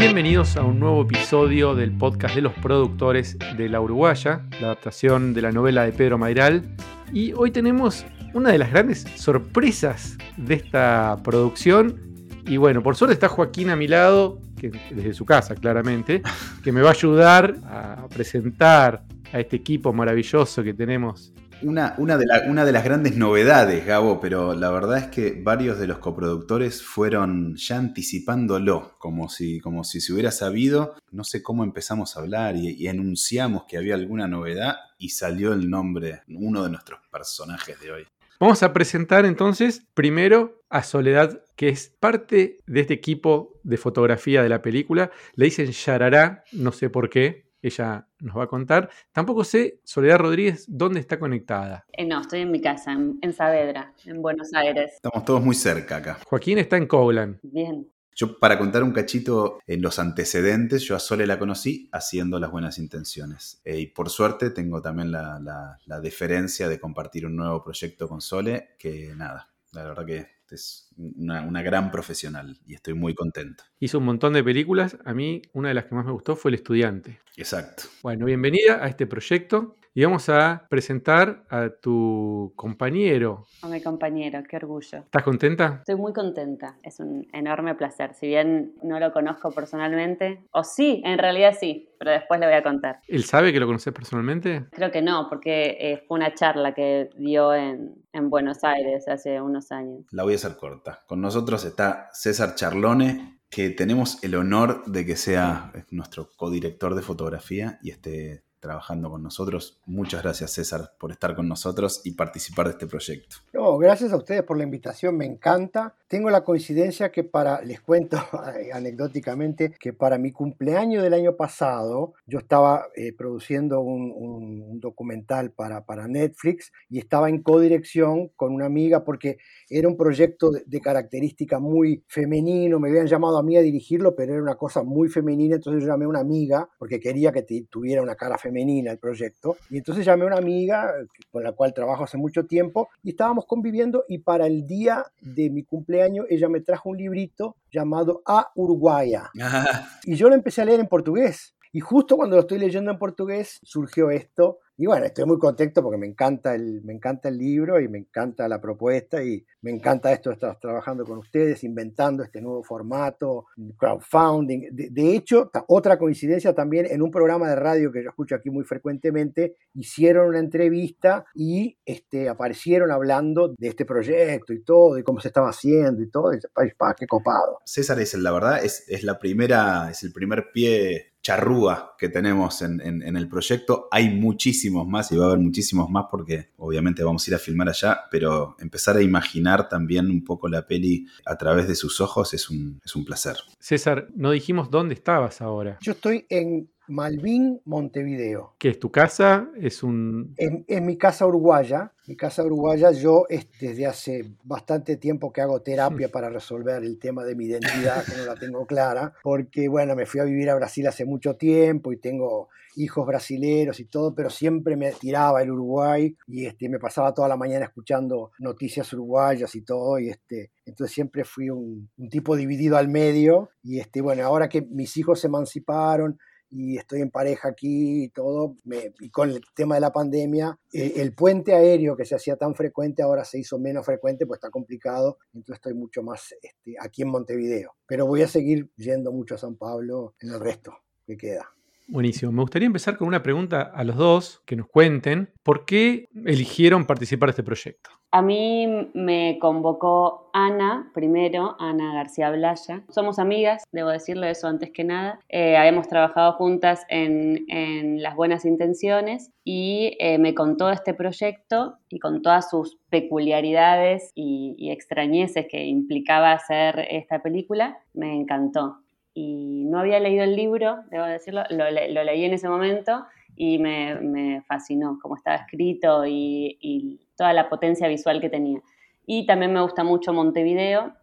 Bienvenidos a un nuevo episodio del podcast de los productores de La Uruguaya, la adaptación de la novela de Pedro Mairal. Y hoy tenemos una de las grandes sorpresas de esta producción. Y bueno, por suerte está Joaquín a mi lado, que desde su casa claramente, que me va a ayudar a presentar a este equipo maravilloso que tenemos una, una, de una, de las grandes novedades, Gabo, pero la verdad es que varios de los coproductores fueron ya anticipándolo, como si, como si se hubiera sabido. No sé cómo empezamos a hablar y, y anunciamos que había alguna novedad y salió el nombre, uno de nuestros personajes de hoy. Vamos a presentar entonces primero a Soledad, que es parte de este equipo de fotografía de la película. Le dicen Yarará, no sé por qué, ella nos va a contar. Tampoco sé, Soledad Rodríguez, dónde está conectada. Eh, no, estoy en mi casa, en, Saavedra, en Buenos Aires. Estamos todos muy cerca acá. Joaquín está en Coblan. Bien. Yo, para contar un cachito en los antecedentes, yo a Sole la conocí haciendo las buenas intenciones. Eh, y por suerte tengo también la, la deferencia de compartir un nuevo proyecto con Sole, que nada, la verdad que es una, gran profesional y estoy muy contento. Hizo un montón de películas. A mí, una de las que más me gustó fue El Estudiante. Exacto. Bueno, bienvenida a este proyecto y vamos a presentar a tu compañero. A mi compañero, qué orgullo. ¿Estás contenta? Estoy muy contenta, es un enorme placer. Si bien no lo conozco personalmente, o sí, en realidad sí, pero después le voy a contar. ¿Él sabe que lo conoces personalmente? Creo que no, porque eh, fue una charla que dio en, en Buenos Aires hace unos años. La voy a hacer corta. Con nosotros está César Charlone, que tenemos el honor de que sea nuestro codirector de fotografía y esté trabajando con nosotros. Muchas gracias César por estar con nosotros y participar de este proyecto. No, gracias a ustedes por la invitación, me encanta. Tengo la coincidencia que para, les cuento anecdóticamente, que para mi cumpleaños del año pasado yo estaba eh, produciendo un, documental para, para Netflix y estaba en codirección con una amiga porque era un proyecto de, de característica muy femenino, me habían llamado a mí a dirigirlo, pero era una cosa muy femenina, entonces yo llamé a una amiga porque quería que tuviera una cara femenina femenina el proyecto. Y entonces llamé a una amiga con la cual trabajo hace mucho tiempo y estábamos conviviendo y para el día de mi cumpleaños ella me trajo un librito llamado A Uruguaya. Y yo lo empecé a leer en portugués. Y justo cuando lo estoy leyendo en portugués surgió esto y bueno, estoy muy contento porque me encanta, el, me encanta el libro y me encanta la propuesta y me encanta esto de estar trabajando con ustedes, inventando este nuevo formato, crowdfunding. De, hecho, otra coincidencia también, en un programa de radio que yo escucho aquí muy frecuentemente, hicieron una entrevista y este, aparecieron hablando de este proyecto y todo, y cómo se estaba haciendo y todo. Y, pa, qué copado. César es, la verdad, es, es la primera, es el primer pie charrúa que tenemos en, el proyecto. Hay muchísimos más y va a haber muchísimos más porque obviamente vamos a ir a filmar allá, pero empezar a imaginar también un poco la peli a través de sus ojos es un, es un placer. César, no dijimos dónde estabas ahora. Yo estoy en Malvin, Montevideo. ¿Qué es tu casa? Es un... Es, mi casa uruguaya. Mi casa uruguaya, yo desde hace bastante tiempo que hago terapia para resolver el tema de mi identidad, que no la tengo clara, porque bueno, me fui a vivir a Brasil hace mucho tiempo y tengo hijos brasileros y todo, pero siempre me tiraba el Uruguay y este, me pasaba toda la mañana escuchando noticias uruguayas y todo, y este, entonces siempre fui un, un tipo dividido al medio, y este, bueno, ahora que mis hijos se emanciparon, y estoy en pareja aquí y todo, y con el tema de la pandemia, eh, el puente aéreo que se hacía tan frecuente ahora se hizo menos frecuente, pues está complicado, entonces estoy mucho más este, aquí en Montevideo. Pero voy a seguir yendo mucho a San Pablo en el resto que queda. Buenísimo. Me gustaría empezar con una pregunta a los dos, que nos cuenten, ¿por qué eligieron participar de este proyecto? A mí me convocó Ana primero, Ana García Blaya. Somos amigas, debo decirlo eso antes que nada. Eh, habíamos trabajado juntas en, Las Buenas Intenciones y eh, me contó este proyecto y con todas sus peculiaridades y, y extrañeces que implicaba hacer esta película, me encantó y no había leído el libro, debo decirlo, lo, leí en ese momento y me, fascinó cómo estaba escrito y, toda la potencia visual que tenía. Y también me gusta mucho Montevideo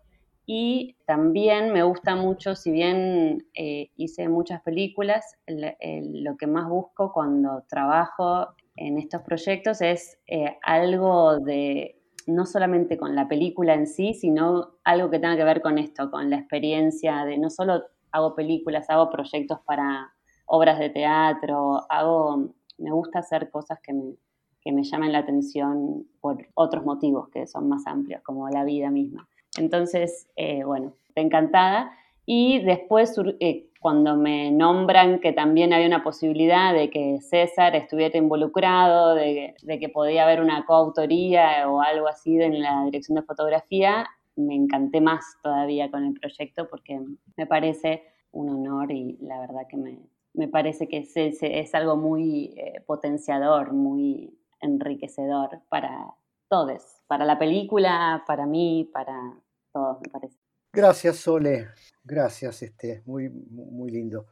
y también me gusta mucho, si bien eh, hice muchas películas, lo que más busco cuando trabajo en estos proyectos es eh, algo de no solamente con la película en sí, sino algo que tenga que ver con esto, con la experiencia de no solo hago películas, hago proyectos para obras de teatro, hago, me gusta hacer cosas que me, que me llamen la atención por otros motivos que son más amplios, como la vida misma. Entonces, eh, bueno, encantada. Y después, eh, cuando me nombran que también había una posibilidad de que César estuviera involucrado, de, que podía haber una coautoría o algo así en la dirección de fotografía, me encanté más todavía con el proyecto porque me parece un honor y la verdad que me, me parece que es, es, algo muy eh, potenciador, muy enriquecedor para todos, para la película, para mí, para todos, me parece. Gracias, Sole. Gracias, este, muy, muy lindo.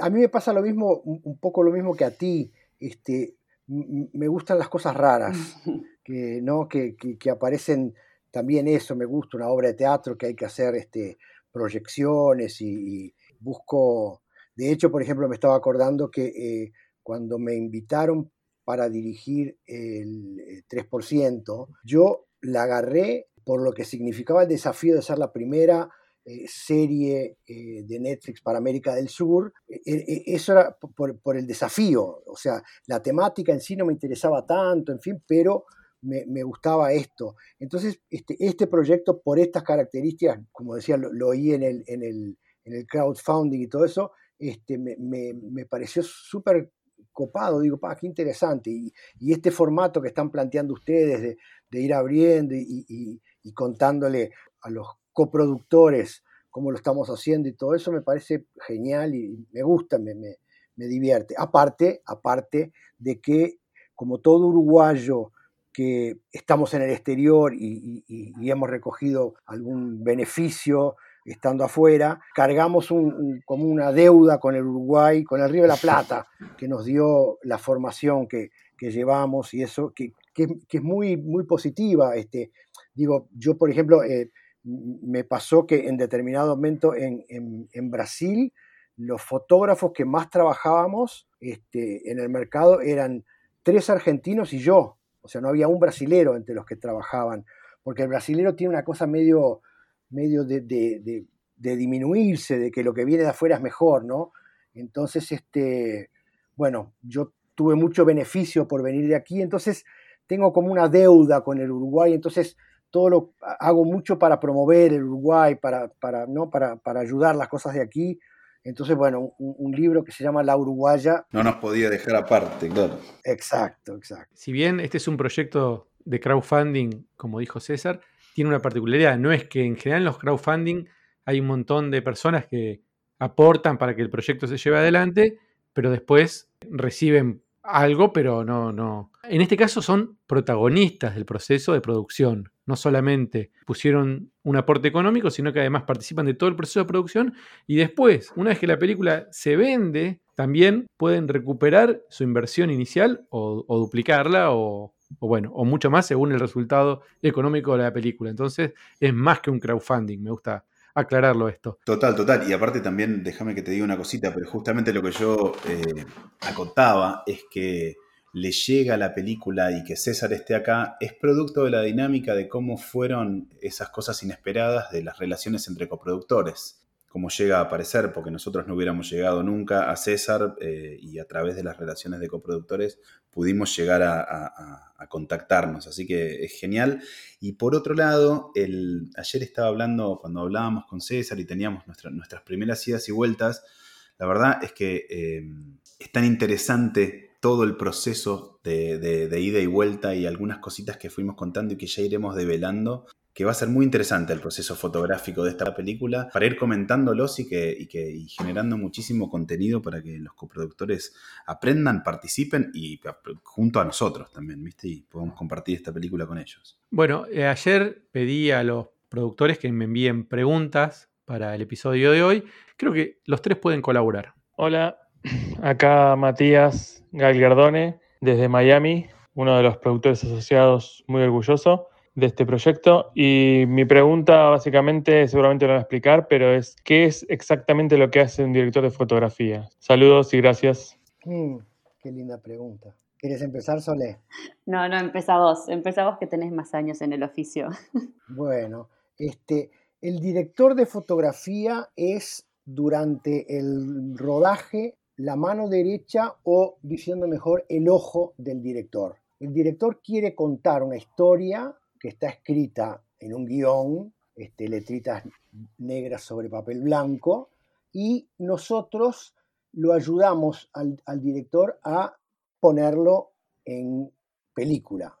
A mí me pasa lo mismo, un poco lo mismo que a ti. Este, me gustan las cosas raras, que, ¿no? Que, que, aparecen también eso, me gusta una obra de teatro que hay que hacer este, proyecciones y, busco, de hecho, por ejemplo, me estaba acordando que eh, cuando me invitaron para dirigir el 3%, yo la agarré por lo que significaba el desafío de ser la primera eh, serie eh, de Netflix para América del Sur, eh, eso era por, el desafío, o sea, la temática en sí no me interesaba tanto, en fin, pero me, gustaba esto. Entonces, este, este, proyecto, por estas características, como decía, lo, oí en el, en, el, en el, crowdfunding y todo eso, este, me, me pareció súper copado, digo, pa, qué interesante. Y, y, este formato que están planteando ustedes de, ir abriendo y, y, contándole a los coproductores cómo lo estamos haciendo y todo eso me parece genial y me gusta, me, me, me divierte. Aparte, aparte de que, como todo uruguayo que estamos en el exterior y, y hemos recogido algún beneficio estando afuera, cargamos como una deuda con el Uruguay, con el Río de la Plata, que nos dio la formación que, llevamos y eso, que, es muy, muy positiva. Este, digo, yo, por ejemplo, eh, me pasó que en determinado momento en, Brasil, los fotógrafos que más trabajábamos este, en el mercado eran tres argentinos y yo. O sea, no había un brasilero entre los que trabajaban, porque el brasilero tiene una cosa medio medio de, disminuirse, de que lo que viene de afuera es mejor, ¿no? Entonces, este, bueno, yo tuve mucho beneficio por venir de aquí, entonces tengo como una deuda con el Uruguay, entonces todo lo hago mucho para promover el Uruguay, para, para, ¿no? para, para ayudar las cosas de aquí. Entonces, bueno, un, libro que se llama La Uruguaya. No nos podía dejar aparte, claro. Exacto, exacto. Si bien este es un proyecto de crowdfunding, como dijo César, tiene una particularidad. No es que en general en los crowdfunding hay un montón de personas que aportan para que el proyecto se lleve adelante, pero después reciben algo, pero no, no. En este caso son protagonistas del proceso de producción. No solamente pusieron un aporte económico, sino que además participan de todo el proceso de producción y después, una vez que la película se vende, también pueden recuperar su inversión inicial o, duplicarla o bueno, o mucho más según el resultado económico de la película. Entonces es más que un crowdfunding, me gusta aclararlo esto. Total, total. Y aparte también, déjame que te diga una cosita, pero justamente lo que yo eh, acotaba es que le llega la película y que César esté acá es producto de la dinámica de cómo fueron esas cosas inesperadas de las relaciones entre coproductores cómo llega a aparecer, porque nosotros no hubiéramos llegado nunca a César eh, y a través de las relaciones de coproductores pudimos llegar a, contactarnos, así que es genial. Y por otro lado, el, ayer estaba hablando, cuando hablábamos con César y teníamos nuestras primeras idas y vueltas, la verdad es que eh, es tan interesante todo el proceso de, de, ida y vuelta y algunas cositas que fuimos contando y que ya iremos develando, que va a ser muy interesante el proceso fotográfico de esta película para ir comentándolos y, que, y, que, generando muchísimo contenido para que los coproductores aprendan, participen y junto a nosotros también, ¿viste? Y podamos compartir esta película con ellos. Bueno, eh, ayer pedí a los productores que me envíen preguntas para el episodio de hoy. Creo que los tres pueden colaborar. Hola, acá Matías Galgardone desde Miami, uno de los productores asociados muy orgulloso de este proyecto. Y mi pregunta básicamente, seguramente lo van a explicar, pero es, ¿qué es exactamente lo que hace un director de fotografía? Saludos y gracias. Mm, qué linda pregunta. ¿Quieres empezar, Solé? No, no, empieza vos. Empieza vos que tenés más años en el oficio. Bueno, este, el director de fotografía es durante el rodaje la mano derecha o, diciendo mejor, el ojo del director. El director quiere contar una historia que está escrita en un guion, este, letritas negras sobre papel blanco, y nosotros lo ayudamos al, director a ponerlo en película.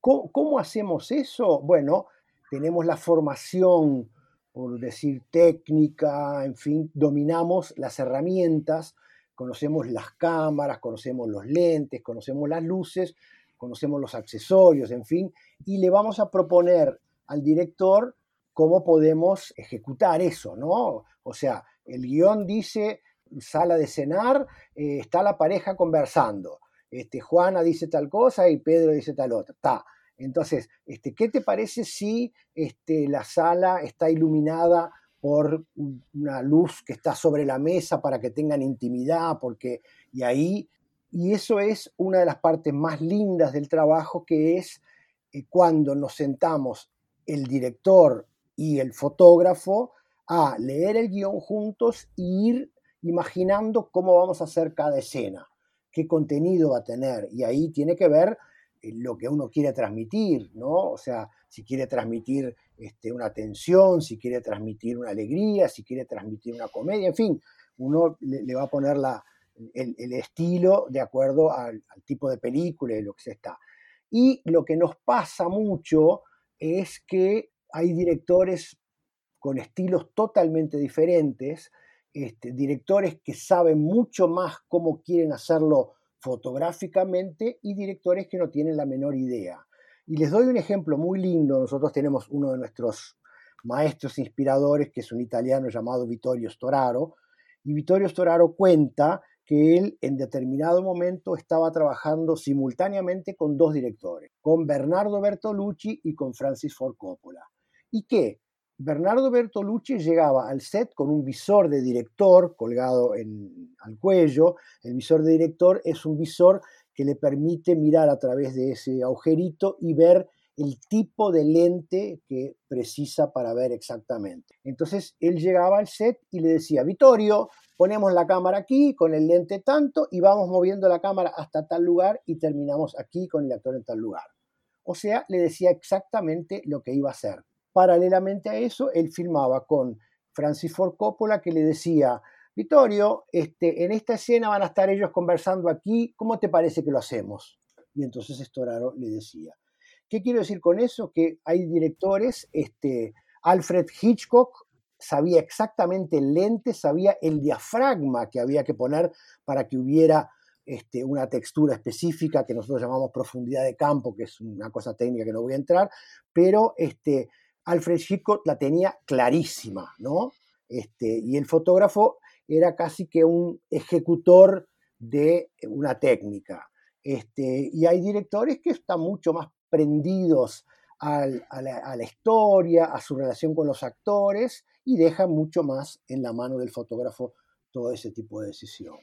¿Cómo, hacemos eso? Bueno, tenemos la formación, por decir técnica, en fin, dominamos las herramientas, conocemos las cámaras, conocemos los lentes, conocemos las luces, conocemos los accesorios, en fin, y le vamos a proponer al director cómo podemos ejecutar eso, ¿no? O sea, el guion dice sala de cenar, eh, está la pareja conversando. Este, Juana dice tal cosa y Pedro dice tal otra. Está. Entonces, este, ¿qué te parece si este, la sala está iluminada por una luz que está sobre la mesa para que tengan intimidad? Porque, y ahí, y eso es una de las partes más lindas del trabajo, que es eh, cuando nos sentamos el director y el fotógrafo a leer el guion juntos e ir imaginando cómo vamos a hacer cada escena, qué contenido va a tener. Y ahí tiene que ver eh, lo que uno quiere transmitir, ¿no? O sea, si quiere transmitir este, una tensión, si quiere transmitir una alegría, si quiere transmitir una comedia, en fin, uno le, va a poner la, el, estilo de acuerdo al, tipo de película y lo que se está. Y lo que nos pasa mucho es que hay directores con estilos totalmente diferentes, este, directores que saben mucho más cómo quieren hacerlo fotográficamente y directores que no tienen la menor idea. Y les doy un ejemplo muy lindo. Nosotros tenemos uno de nuestros maestros inspiradores, que es un italiano llamado Vittorio Storaro, y Vittorio Storaro cuenta que él en determinado momento estaba trabajando simultáneamente con dos directores, con Bernardo Bertolucci y con Francis Ford Coppola. Y que Bernardo Bertolucci llegaba al set con un visor de director colgado en, al cuello. El visor de director es un visor que le permite mirar a través de ese agujerito y ver el tipo de lente que precisa para ver exactamente. Entonces él llegaba al set y le decía, Vittorio, ponemos la cámara aquí con el lente tanto y vamos moviendo la cámara hasta tal lugar y terminamos aquí con el actor en tal lugar. O sea, le decía exactamente lo que iba a hacer. Paralelamente a eso, él filmaba con Francis Ford Coppola que le decía, Vittorio, este, en esta escena van a estar ellos conversando aquí, ¿cómo te parece que lo hacemos? Y entonces Storaro le decía. ¿Qué quiero decir con eso? Que hay directores, este, Alfred Hitchcock sabía exactamente el lente, sabía el diafragma que había que poner para que hubiera este, una textura específica que nosotros llamamos profundidad de campo, que es una cosa técnica que no voy a entrar, pero este, Alfred Hitchcock la tenía clarísima, ¿no? Este, y el fotógrafo era casi que un ejecutor de una técnica. Este, y hay directores que están mucho más prendidos a, la, historia, a su relación con los actores y dejan mucho más en la mano del fotógrafo todo ese tipo de decisión.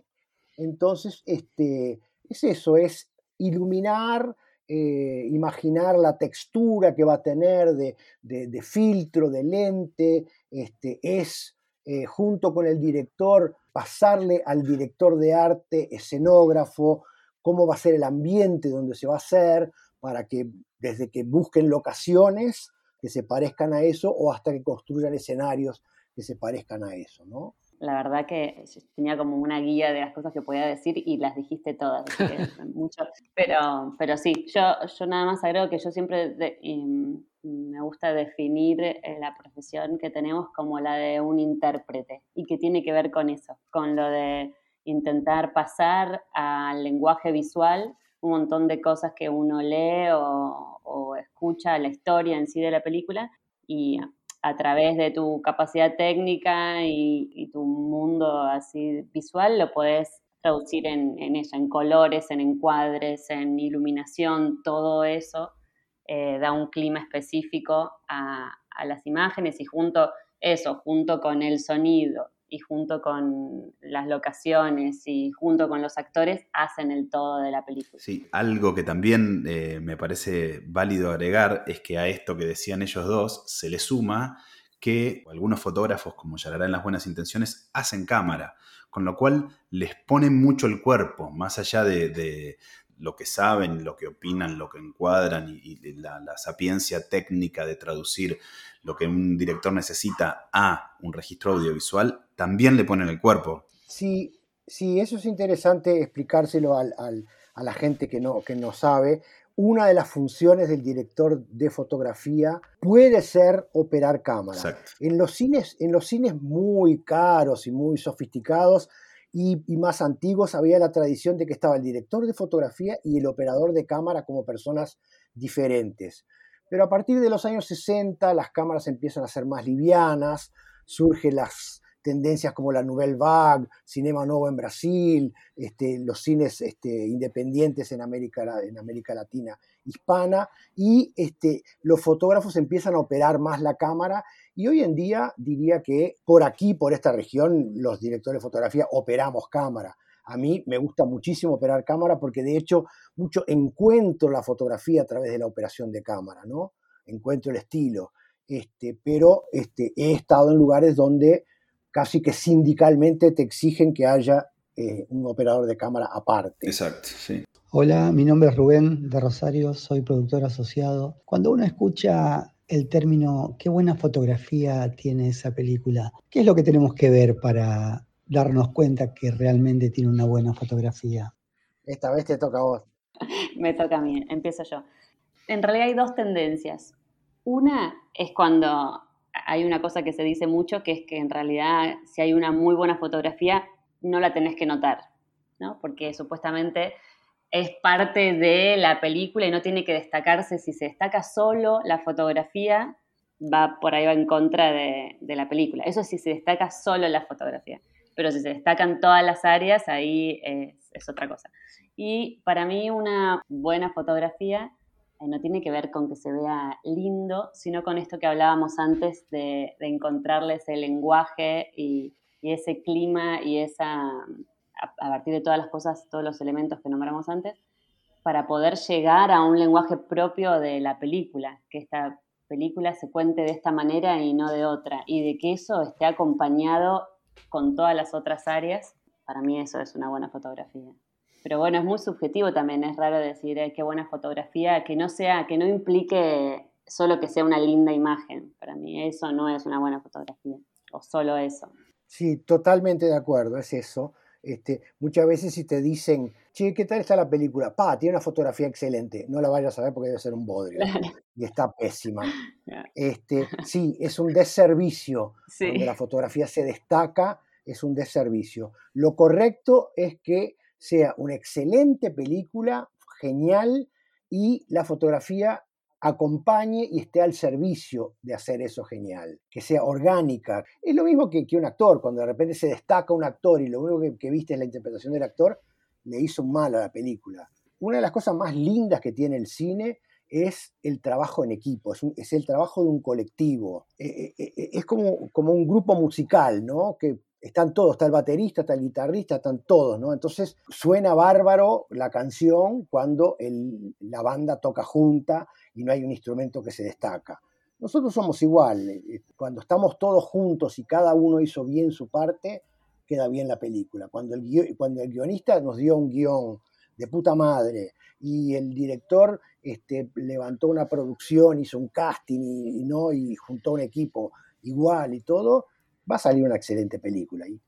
Entonces, este, es eso, es iluminar, eh, imaginar la textura que va a tener de, filtro, de lente, este, es eh, junto con el director pasarle al director de arte, escenógrafo, cómo va a ser el ambiente donde se va a hacer, para que desde que busquen locaciones que se parezcan a eso o hasta que construyan escenarios que se parezcan a eso, ¿no? la verdad que tenía como una guía de las cosas que podía decir y las dijiste todas, mucho. Pero, pero sí, yo, yo nada más agrego que yo siempre me gusta definir eh, la profesión que tenemos como la de un intérprete y que tiene que ver con eso, con lo de intentar pasar al lenguaje visual un montón de cosas que uno lee o, o escucha la historia en sí de la película y a través de tu capacidad técnica y, tu mundo así visual, lo puedes traducir en, en en colores, en encuadres, en iluminación, todo eso eh, da un clima específico a, a, las imágenes y junto eso, junto con el sonido y junto con las locaciones y junto con los actores hacen el todo de la película. Sí, algo que también eh, me parece válido agregar es que a esto que decían ellos dos se le suma que algunos fotógrafos, como ya en las buenas intenciones, hacen cámara, con lo cual les ponen mucho el cuerpo, más allá de, lo que saben, lo que opinan, lo que encuadran y, la, la, sapiencia técnica de traducir lo que un director necesita a un registro audiovisual, también le ponen el cuerpo. Sí, sí eso es interesante explicárselo al, a la gente que no, que no sabe. Una de las funciones del director de fotografía puede ser operar cámara. En los, cines, en los cines muy caros y muy sofisticados, y, más antiguos había la tradición de que estaba el director de fotografía y el operador de cámara como personas diferentes. Pero a partir de los años 60 las cámaras empiezan a ser más livianas, surgen las tendencias como la Nouvelle Vague, Cinema Novo en Brasil, este, los cines este, independientes en América, en América Latina hispana, y este, los fotógrafos empiezan a operar más la cámara y hoy en día diría que por aquí, por esta región, los directores de fotografía operamos cámara. A mí me gusta muchísimo operar cámara porque de hecho mucho encuentro la fotografía a través de la operación de cámara, ¿no? Encuentro el estilo. Este, pero este, he estado en lugares donde casi que sindicalmente te exigen que haya eh, un operador de cámara aparte. Exacto, sí. Hola, mi nombre es Rubén de Rosario, soy productor asociado. Cuando uno escucha el término qué buena fotografía tiene esa película, ¿qué es lo que tenemos que ver para darnos cuenta que realmente tiene una buena fotografía? Esta vez te toca a vos. Me toca a mí, empiezo yo. En realidad hay dos tendencias. Una es cuando hay una cosa que se dice mucho, que es que en realidad si hay una muy buena fotografía, no la tenés que notar, ¿no? Porque supuestamente es parte de la película y no tiene que destacarse. Si se destaca solo la fotografía, va por ahí va en contra de, la película. Eso sí se destaca solo la fotografía. Pero si se destacan todas las áreas, ahí es otra cosa. Y para mí una buena fotografía eh, no tiene que ver con que se vea lindo, sino con esto que hablábamos antes de, encontrarles el lenguaje y, ese clima y esa, a, partir de todas las cosas, todos los elementos que nombramos antes, para poder llegar a un lenguaje propio de la película, que esta película se cuente de esta manera y no de otra, y de que eso esté acompañado con todas las otras áreas, para mí eso es una buena fotografía. Pero bueno, es muy subjetivo también, es raro decir qué buena fotografía, que no sea, que no implique solo que sea una linda imagen. Para mí eso no es una buena fotografía, o solo eso. Sí, totalmente de acuerdo, es eso. Este, muchas veces si te dicen, che, ¿qué tal está la película? Pa, tiene una fotografía excelente. No la vayas a ver porque debe ser un bodrio. Y está pésima. Este, sí, es un deservicio. Cuando la fotografía se destaca, es un deservicio. Lo correcto es que sea una excelente película, genial, y la fotografía acompañe y esté al servicio de hacer eso genial, que sea orgánica. Es lo mismo que, que un actor, cuando de repente se destaca un actor y lo único que, viste es la interpretación del actor, le hizo mal a la película. Una de las cosas más lindas que tiene el cine es el trabajo en equipo, es, el trabajo de un colectivo. Eh, eh, eh, es como, como un grupo musical, ¿no? Que están todos, está el baterista, está el guitarrista, están todos, ¿no? Entonces suena bárbaro la canción cuando la banda toca junta y no hay un instrumento que se destaca. Nosotros somos igual, eh, eh, cuando estamos todos juntos y cada uno hizo bien su parte, queda bien la película. Cuando el, cuando el guionista nos dio un guion de puta madre y el director este, levantó una producción, hizo un casting y, ¿no? y juntó un equipo igual y todo, va a salir una excelente película. Y,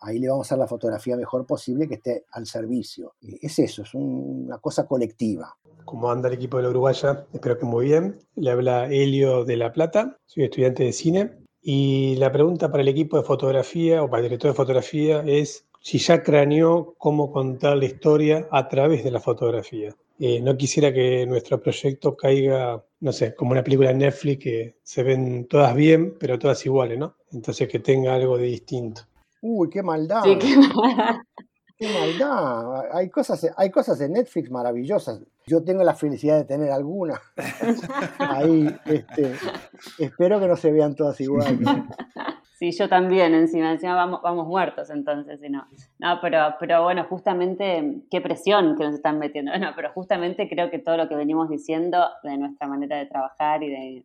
ahí le vamos a dar la fotografía mejor posible que esté al servicio. Es eso, es una cosa colectiva. ¿Cómo anda el equipo de la Uruguaya? Espero que muy bien. Le habla Helio de La Plata, soy estudiante de cine. Y la pregunta para el equipo de fotografía o para el director de fotografía es si ya craneó cómo contar la historia a través de la fotografía. Eh, no quisiera que nuestro proyecto caiga, no sé, como una película de Netflix que se ven todas bien, pero todas iguales, ¿no? Entonces que tenga algo de distinto. Uy, qué maldad. qué maldad. Hay cosas, hay cosas en Netflix maravillosas. Yo tengo la felicidad de tener alguna. Ahí, este, espero que no se vean todas iguales. Sí, yo también, encima, encima vamos, vamos muertos entonces, si no. No, pero, pero bueno, justamente, qué presión que nos están metiendo. Bueno, pero justamente creo que todo lo que venimos diciendo de nuestra manera de trabajar y de,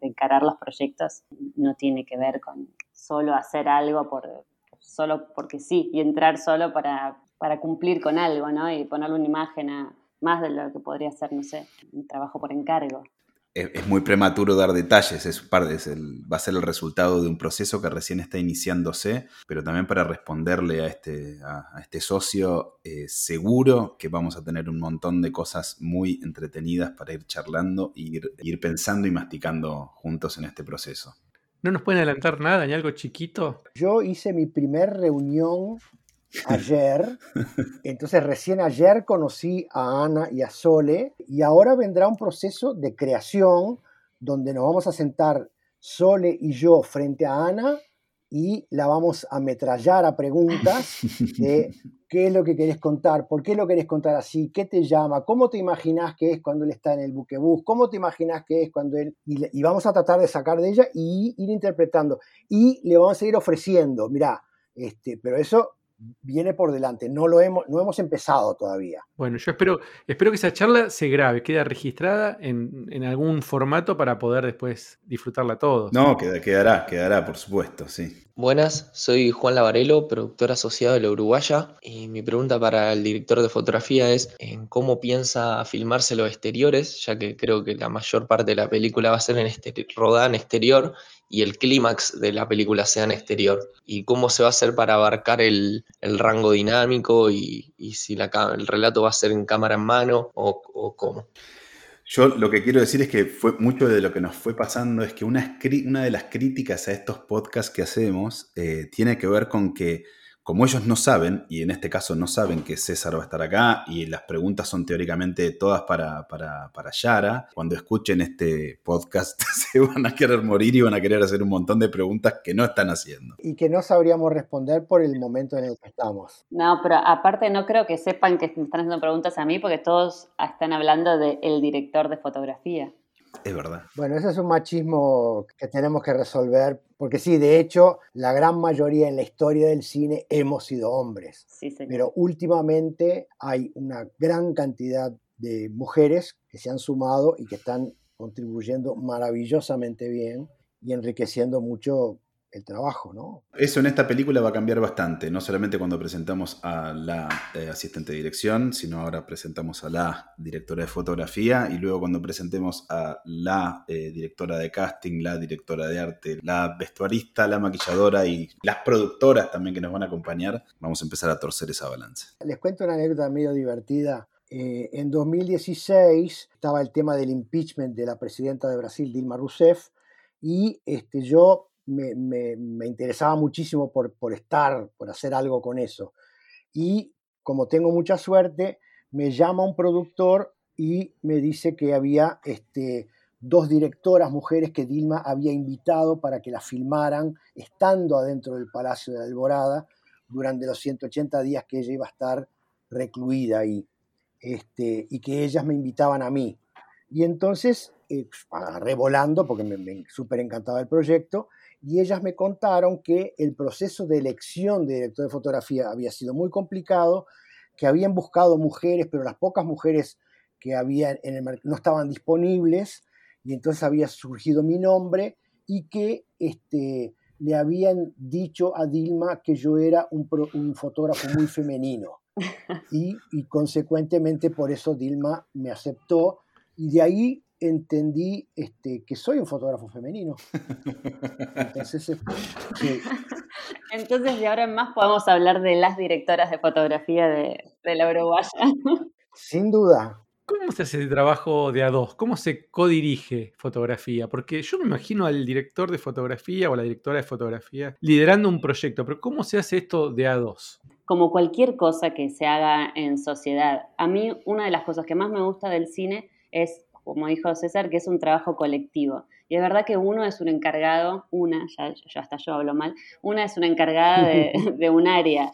encarar los proyectos no tiene que ver con solo hacer algo por solo porque sí y entrar solo para, para cumplir con algo, ¿no? Y ponerle una imagen a más de lo que podría ser, no sé, un trabajo por encargo es, muy prematuro dar detalles, es, va a ser el resultado de un proceso que recién está iniciándose, pero también para responderle a este, a, este socio, eh, seguro que vamos a tener un montón de cosas muy entretenidas para ir charlando e ir, ir pensando y masticando juntos en este proceso. ¿No nos pueden adelantar nada, ni algo chiquito? Yo hice mi primer reunión ayer. Entonces recién ayer conocí a Ana y a Sole y ahora vendrá un proceso de creación donde nos vamos a sentar Sole y yo frente a Ana y la vamos a ametrallar a preguntas de qué es lo que querés contar, por qué lo querés contar así, qué te llama, cómo te imaginás que es cuando él está en el buquebús, cómo te imaginás que es cuando él... Y, vamos a tratar de sacar de ella y ir interpretando. Y le vamos a seguir ofreciendo, mirá, este, pero eso viene por delante. No lo hemos, no hemos empezado todavía. Bueno, yo espero, espero que esa charla se grabe, quede registrada en, algún formato para poder después disfrutarla todos. No, quedará, quedará, por supuesto, sí. Buenas, soy Juan Lavarelo, productor asociado de la Uruguaya, y mi pregunta para el director de fotografía es en cómo piensa filmarse los exteriores, ya que creo que la mayor parte de la película va a ser en rodada en exterior y el clímax de la película sea en exterior. Y cómo se va a hacer para abarcar el, rango dinámico y, si la, el relato va a ser en cámara en mano o, cómo. Yo lo que quiero decir es que fue mucho de lo que nos fue pasando es que una, una de las críticas a estos podcasts que hacemos eh, tiene que ver con que como ellos no saben, y en este caso no saben que César va a estar acá, y las preguntas son teóricamente todas para, para, para Yara, cuando escuchen este podcast se van a querer morir y van a querer hacer un montón de preguntas que no están haciendo. Y que no sabríamos responder por el momento en el que estamos. No, pero aparte no creo que sepan que me están haciendo preguntas a mí, porque todos están hablando del director de fotografía. Es verdad. Bueno, ese es un machismo que tenemos que resolver, porque sí, de hecho, la gran mayoría en la historia del cine hemos sido hombres. Sí, Pero últimamente hay una gran cantidad de mujeres que se han sumado y que están contribuyendo maravillosamente bien y enriqueciendo mucho el trabajo, ¿no? Eso en esta película va a cambiar bastante, no solamente cuando presentamos a la eh, asistente de dirección, sino ahora presentamos a la directora de fotografía y luego cuando presentemos a la eh, directora de casting, la directora de arte, la vestuarista, la maquilladora y las productoras también que nos van a acompañar, vamos a empezar a torcer esa balanza. Les cuento una anécdota medio divertida. Eh, en 2016 estaba el tema del impeachment de la presidenta de Brasil, Dilma Rousseff, y este, yo me, interesaba muchísimo por, estar, por hacer algo con eso. Y como tengo mucha suerte, me llama un productor y me dice que había este, dos directoras mujeres que Dilma había invitado para que las filmaran estando adentro del Palacio de la Alborada durante los 180 días que ella iba a estar recluida ahí. Este, y que ellas me invitaban a mí. Y entonces, eh, revolando, porque me, me súper encantaba el proyecto, y ellas me contaron que el proceso de elección de director de fotografía había sido muy complicado, que habían buscado mujeres, pero las pocas mujeres que había en el no estaban disponibles, y entonces había surgido mi nombre y que este, le habían dicho a Dilma que yo era un, un fotógrafo muy femenino. Y, y, consecuentemente por eso Dilma me aceptó y de ahí entendí este, que soy un fotógrafo femenino. Entonces, Entonces, de ahora en más podemos hablar de las directoras de fotografía de, la Uruguaya. Sin duda. ¿Cómo se hace el trabajo de a dos? ¿Cómo se codirige fotografía? Porque yo me imagino al director de fotografía o la directora de fotografía liderando un proyecto, pero ¿cómo se hace esto de a dos? Como cualquier cosa que se haga en sociedad. A mí una de las cosas que más me gusta del cine es como dijo César, que es un trabajo colectivo. Y es verdad que uno es un encargado, una, ya, hasta yo hablo mal, una es una encargada de, un área.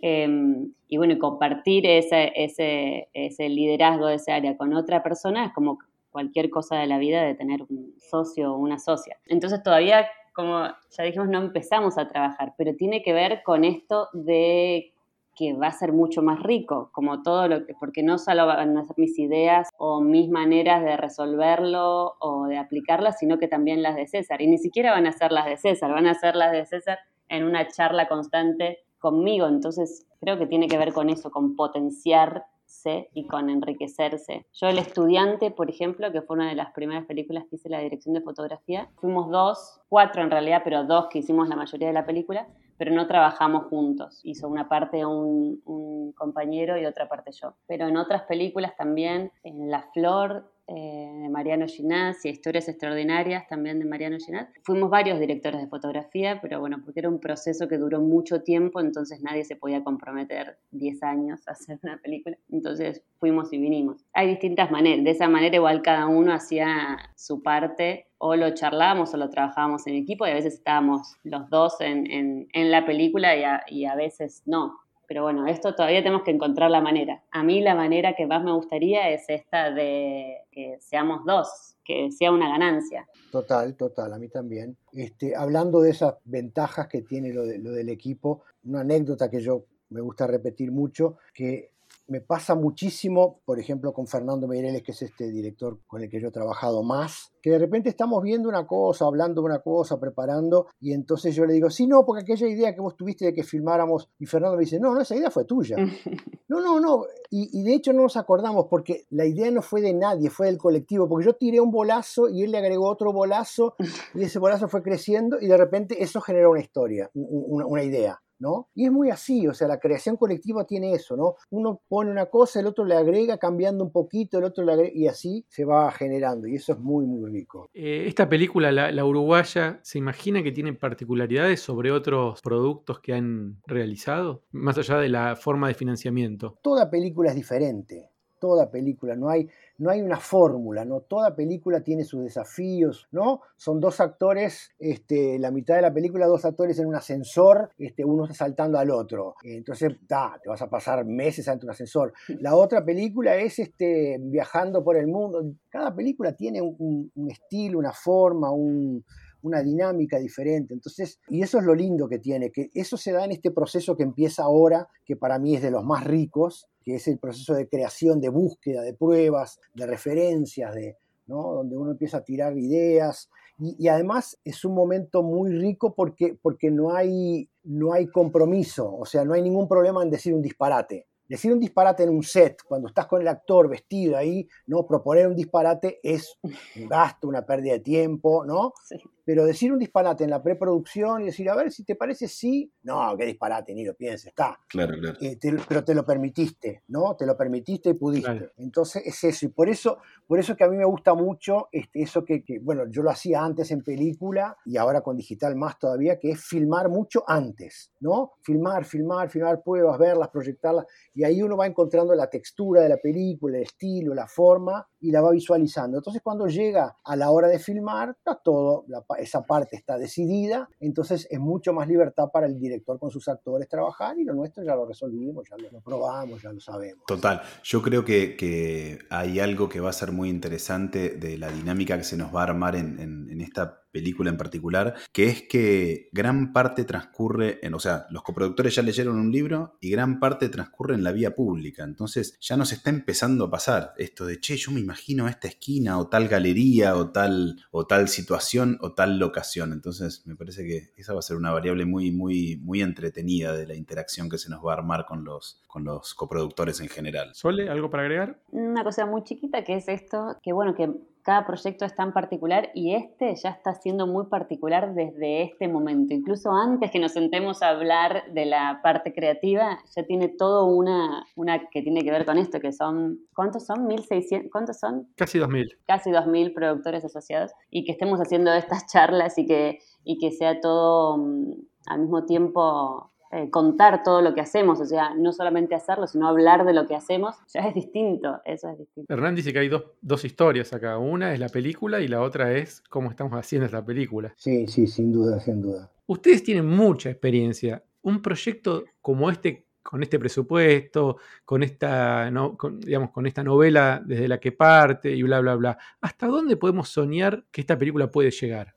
Em, y bueno, compartir ese, ese, ese liderazgo de ese área con otra persona es como cualquier cosa de la vida de tener un socio o una socia. Entonces todavía como ya dijimos, no empezamos a trabajar, pero tiene que ver con esto de que va a ser mucho más rico, como todo lo que, porque no solo van a ser mis ideas o mis maneras de resolverlo o de aplicarlas, sino que también las de César. Y ni siquiera van a ser las de César, van a ser las de César en una charla constante conmigo. Entonces, creo que tiene que ver con eso, con potenciarse y con enriquecerse. Yo, El Estudiante, por ejemplo, que fue una de las primeras películas que hice la dirección de fotografía, fuimos dos, cuatro en realidad, pero dos que hicimos la mayoría de la película, pero no trabajamos juntos. Hizo una parte un, un compañero y otra parte yo. Pero en otras películas también, en La Flor, eh, de Mariano Ginás y Historias Extraordinarias también de Mariano Ginás. Fuimos varios directores de fotografía, pero bueno, porque era un proceso que duró mucho tiempo, entonces nadie se podía comprometer 10 años a hacer una película. Entonces fuimos y vinimos. Hay distintas maneras, de esa manera igual cada uno hacía su parte o lo charlábamos o lo trabajábamos en equipo y a veces estábamos los dos en, en, en la película y a, y a veces no. Pero bueno, esto todavía tenemos que encontrar la manera. A mí la manera que más me gustaría es esta de que seamos dos, que sea una ganancia. Total, total, a mí también. Este, hablando de esas ventajas que tiene lo, de, lo del equipo, una anécdota que yo me gusta repetir mucho, que me pasa muchísimo, por ejemplo, con Fernando Meireles, que es este director con el que yo he trabajado más, que de repente estamos viendo una cosa, hablando de una cosa, preparando, y entonces yo le digo, sí, no, porque aquella idea que vos tuviste de que filmáramos, y Fernando me dice, no, no, esa idea fue tuya. no, no, no, y, y, de hecho no nos acordamos, porque la idea no fue de nadie, fue del colectivo, porque yo tiré un bolazo y él le agregó otro bolazo, y ese bolazo fue creciendo, y de repente eso generó una historia, una, una idea. ¿No? Y es muy así, o sea, la creación colectiva tiene eso, ¿no? Uno pone una cosa, el otro le agrega, cambiando un poquito, el otro le agrega, y así se va generando, y eso es muy, muy rico. Eh, esta película, la, la, uruguaya, ¿se imagina que tiene particularidades sobre otros productos que han realizado, más allá de la forma de financiamiento? Toda película es diferente, toda película, no hay, no hay una fórmula, ¿no? Toda película tiene sus desafíos, ¿no? Son dos actores, este, la mitad de la película, dos actores en un ascensor, este, uno está saltando al otro. Entonces, da, te vas a pasar meses ante un ascensor. La otra película es este, viajando por el mundo. Cada película tiene un, un estilo, una forma, un, una dinámica diferente. Entonces, y eso es lo lindo que tiene, que eso se da en este proceso que empieza ahora, que para mí es de los más ricos, que es el proceso de creación, de búsqueda, de pruebas, de referencias, de, ¿no? donde uno empieza a tirar ideas. Y, además es un momento muy rico porque, porque no, hay, no hay compromiso, o sea, no hay ningún problema en decir un disparate. Decir un disparate en un set, cuando estás con el actor vestido ahí, ¿no? Proponer un disparate es un gasto, una pérdida de tiempo, ¿no? Sí. Pero decir un disparate en la preproducción y decir, a ver si te parece sí, no, qué disparate, ni lo pienses, está. Claro, claro. Eh, te, pero te lo permitiste, ¿no? Te lo permitiste y pudiste. Claro. Entonces es eso. Y por eso, por eso que a mí me gusta mucho este, eso que, que, bueno, yo lo hacía antes en película y ahora con digital más todavía, que es filmar mucho antes, ¿no? Filmar, filmar, filmar pruebas, verlas, proyectarlas. Y ahí uno va encontrando la textura de la película, el estilo, la forma y la va visualizando. Entonces cuando llega a la hora de filmar, está todo, esa parte está decidida, entonces es mucho más libertad para el director con sus actores trabajar y lo nuestro ya lo resolvimos, ya lo, probamos, ya lo sabemos. Total, yo creo que, que, hay algo que va a ser muy interesante de la dinámica que se nos va a armar en, en, en esta película en particular, que es que gran parte transcurre en, o sea, los coproductores ya leyeron un libro y gran parte transcurre en la vía pública. Entonces ya nos está empezando a pasar esto de, che, yo me imagino esta esquina o tal galería o tal, o tal situación o tal locación. Entonces me parece que esa va a ser una variable muy, muy, muy entretenida de la interacción que se nos va a armar con los, con los coproductores en general. Sole, ¿algo para agregar? Una cosa muy chiquita que es esto, que bueno, que cada proyecto es tan particular y este ya está siendo muy particular desde este momento. Incluso antes que nos sentemos a hablar de la parte creativa, ya tiene todo una, una que tiene que ver con esto, que son, ¿cuántos son? ¿1.600? ¿Cuántos son? Casi 2.000. Casi 2.000 productores asociados y que estemos haciendo estas charlas y que, y que sea todo um, al mismo tiempo eh, contar todo lo que hacemos, o sea, no solamente hacerlo, sino hablar de lo que hacemos, ya es distinto, eso es distinto. Hernán dice que hay dos, dos, historias acá, una es la película y la otra es cómo estamos haciendo esta película. Sí, sí, sin duda, sin duda. Ustedes tienen mucha experiencia. Un proyecto como este con este presupuesto, con esta, digamos, con esta novela desde la que parte y bla, bla, bla. ¿Hasta dónde podemos soñar que esta película puede llegar?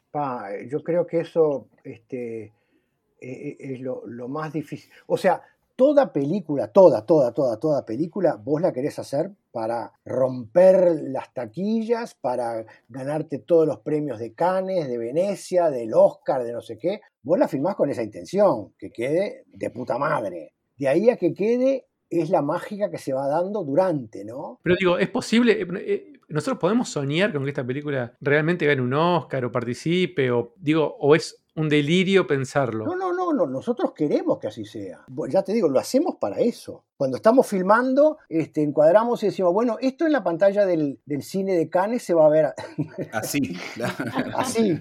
yo creo que eso este, e, e, es lo, lo más difícil. O sea, toda película, toda, toda, toda, toda película, vos la querés hacer para romper las taquillas, para ganarte todos los premios de Cannes, de Venecia, del Oscar, de no sé qué. Vos la filmás con esa intención, que quede de puta madre. De ahí a que quede es la mágica que se va dando durante, ¿no? Pero digo, es posible, eh, eh, nosotros podemos soñar con que esta película realmente gane un Oscar o participe, o digo, o es un delirio pensarlo. No, no, no, no, nosotros queremos que así sea. Ya te digo, lo hacemos para eso. Cuando estamos filmando, este, encuadramos y decimos, bueno, esto en la pantalla del, cine de Cannes se va a ver así. así.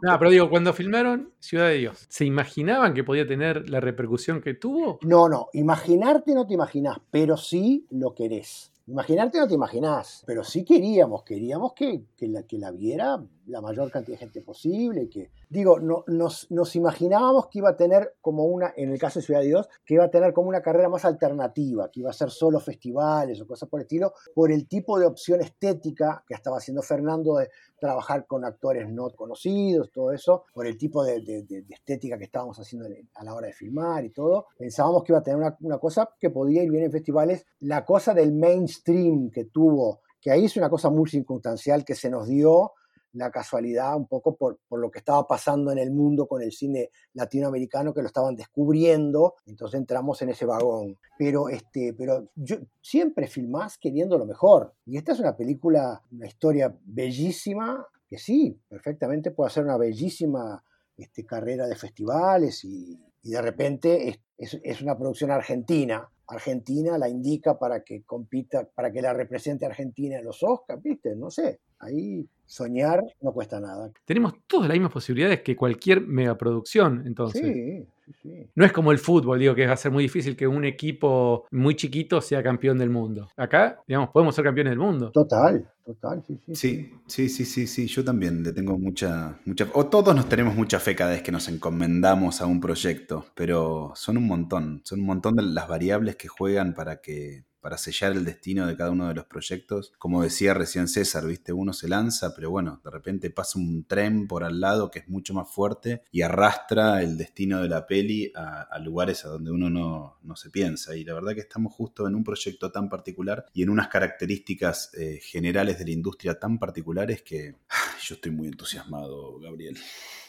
No, pero digo, cuando filmaron Ciudad de Dios, ¿se imaginaban que podía tener la repercusión que tuvo? No, no, imaginarte no te imaginás, pero sí lo querés. Imaginarte no te imaginás, pero sí queríamos, queríamos que, la, que la viera la mayor cantidad de gente posible. Que, digo, no, nos, nos, imaginábamos que iba a tener como una, en el caso de Ciudad de Dios, que iba a tener como una carrera más alternativa, que iba a ser solo festivales o cosas por el estilo, por el tipo de opción estética que estaba haciendo Fernando de trabajar con actores no conocidos, todo eso, por el tipo de, estética que estábamos haciendo a la hora de filmar y todo. Pensábamos que iba a tener una, una cosa que podía ir bien en festivales. La cosa del mainstream que tuvo que ahí es una cosa muy circunstancial que se nos dio la casualidad un poco por, lo que estaba pasando en el mundo con el cine latinoamericano que lo estaban descubriendo, entonces entramos en ese vagón. Pero, este, pero yo siempre filmás queriendo lo mejor. Y esta es una película, una historia bellísima, que sí, perfectamente puede ser una bellísima este, carrera de festivales y, de repente es, es, una producción argentina. Argentina la indica para que compita, para que la represente Argentina en los Oscars, ¿viste? No sé, ahí soñar no cuesta nada. Tenemos todas las mismas posibilidades que cualquier megaproducción, entonces. Sí, sí, sí. No es como el fútbol, digo que va a ser muy difícil que un equipo muy chiquito sea campeón del mundo. Acá, digamos, podemos ser campeones del mundo. Total, total, sí, sí. Sí, sí, sí, sí, sí. Yo también le tengo mucha, mucha. O todos nos tenemos mucha fe cada vez que nos encomendamos a un proyecto, pero son un montón. Son un montón de las variables que juegan para que para sellar el destino de cada uno de los proyectos. Como decía recién César, ¿viste? Uno se lanza, pero bueno, de repente pasa un tren por al lado que es mucho más fuerte y arrastra el destino de la peli a, lugares a donde uno no, se piensa. Y la verdad que estamos justo en un proyecto tan particular y en unas características eh, generales de la industria tan particulares que yo estoy muy entusiasmado, Gabriel.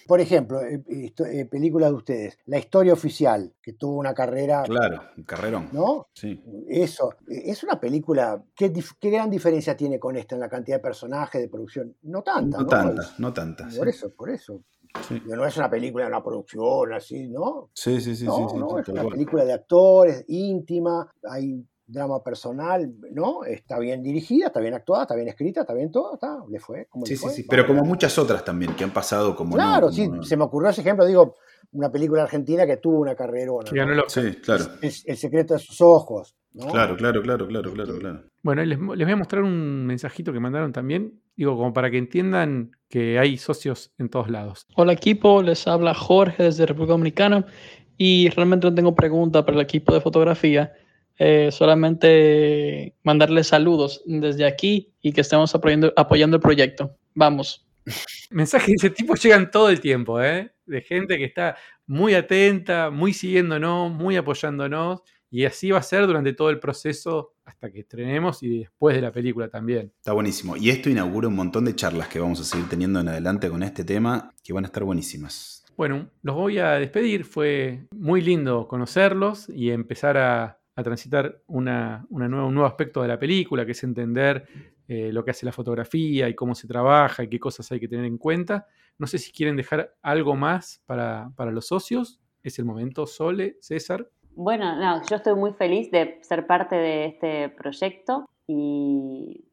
Por ejemplo, eh, eh, película de ustedes, La historia oficial, que tuvo una carrera. Claro, un carrerón. ¿No? Sí. Eso. Es una película. ¿qué, gran diferencia tiene con esta en la cantidad de personajes, de producción? No tanta. No, no tanta, no tanta. Por eso, por eso. No es una película, una producción así, ¿no? Sí, sí, sí. No, sí, no, es una película de actores, íntima, hay drama personal, ¿no? Está bien dirigida, está bien actuada, está bien escrita, está bien todo, está, le fue. Como sí, sí, sí, pero como muchas otras también que han pasado como... Claro, sí, se me ocurrió ese ejemplo, digo, una película argentina que tuvo una carrera. Sí, claro. El, secreto de sus ojos. Claro, claro, claro, claro, claro, claro. Bueno, les, les, voy a mostrar un mensajito que mandaron también, digo, como para que entiendan que hay socios en todos lados. Hola equipo, les habla Jorge desde República Dominicana y realmente no tengo pregunta para el equipo de fotografía eh, solamente mandarles saludos desde aquí y que estemos apoyando, apoyando el proyecto. Vamos. Mensajes de ese tipo llegan todo el tiempo, ¿eh? De gente que está muy atenta, muy siguiéndonos, muy apoyándonos. Y así va a ser durante todo el proceso hasta que estrenemos y después de la película también. Está buenísimo. Y esto inaugura un montón de charlas que vamos a seguir teniendo en adelante con este tema, que van a estar buenísimas. Bueno, los voy a despedir. Fue muy lindo conocerlos y empezar a, a transitar una, nueva, un nuevo aspecto de la película, que es entender eh, lo que hace la fotografía y cómo se trabaja y qué cosas hay que tener en cuenta. No sé si quieren dejar algo más para, para los socios. Es el momento, Sole, César. Bueno, no, yo estoy muy feliz de ser parte de este proyecto y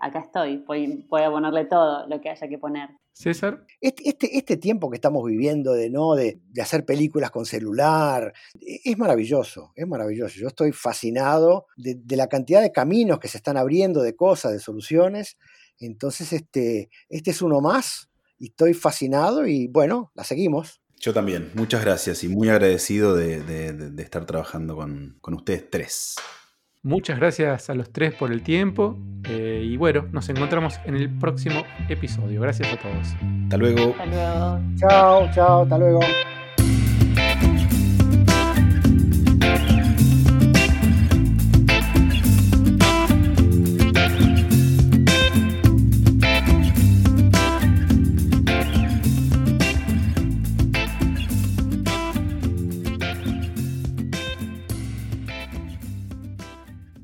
acá estoy, voy, a ponerle todo lo que haya que poner. César. Este, este, este tiempo que estamos viviendo de no de, hacer películas con celular e, es maravilloso, es maravilloso. Yo estoy fascinado de, la cantidad de caminos que se están abriendo, de cosas, de soluciones. Entonces, este, este es uno más y estoy fascinado y bueno, la seguimos. Yo también, muchas gracias y muy agradecido de, estar trabajando con, ustedes tres. Muchas gracias a los tres por el tiempo eh, y bueno, nos encontramos en el próximo episodio. Gracias a todos. Hasta luego. Hasta luego. Chao, chao, hasta luego.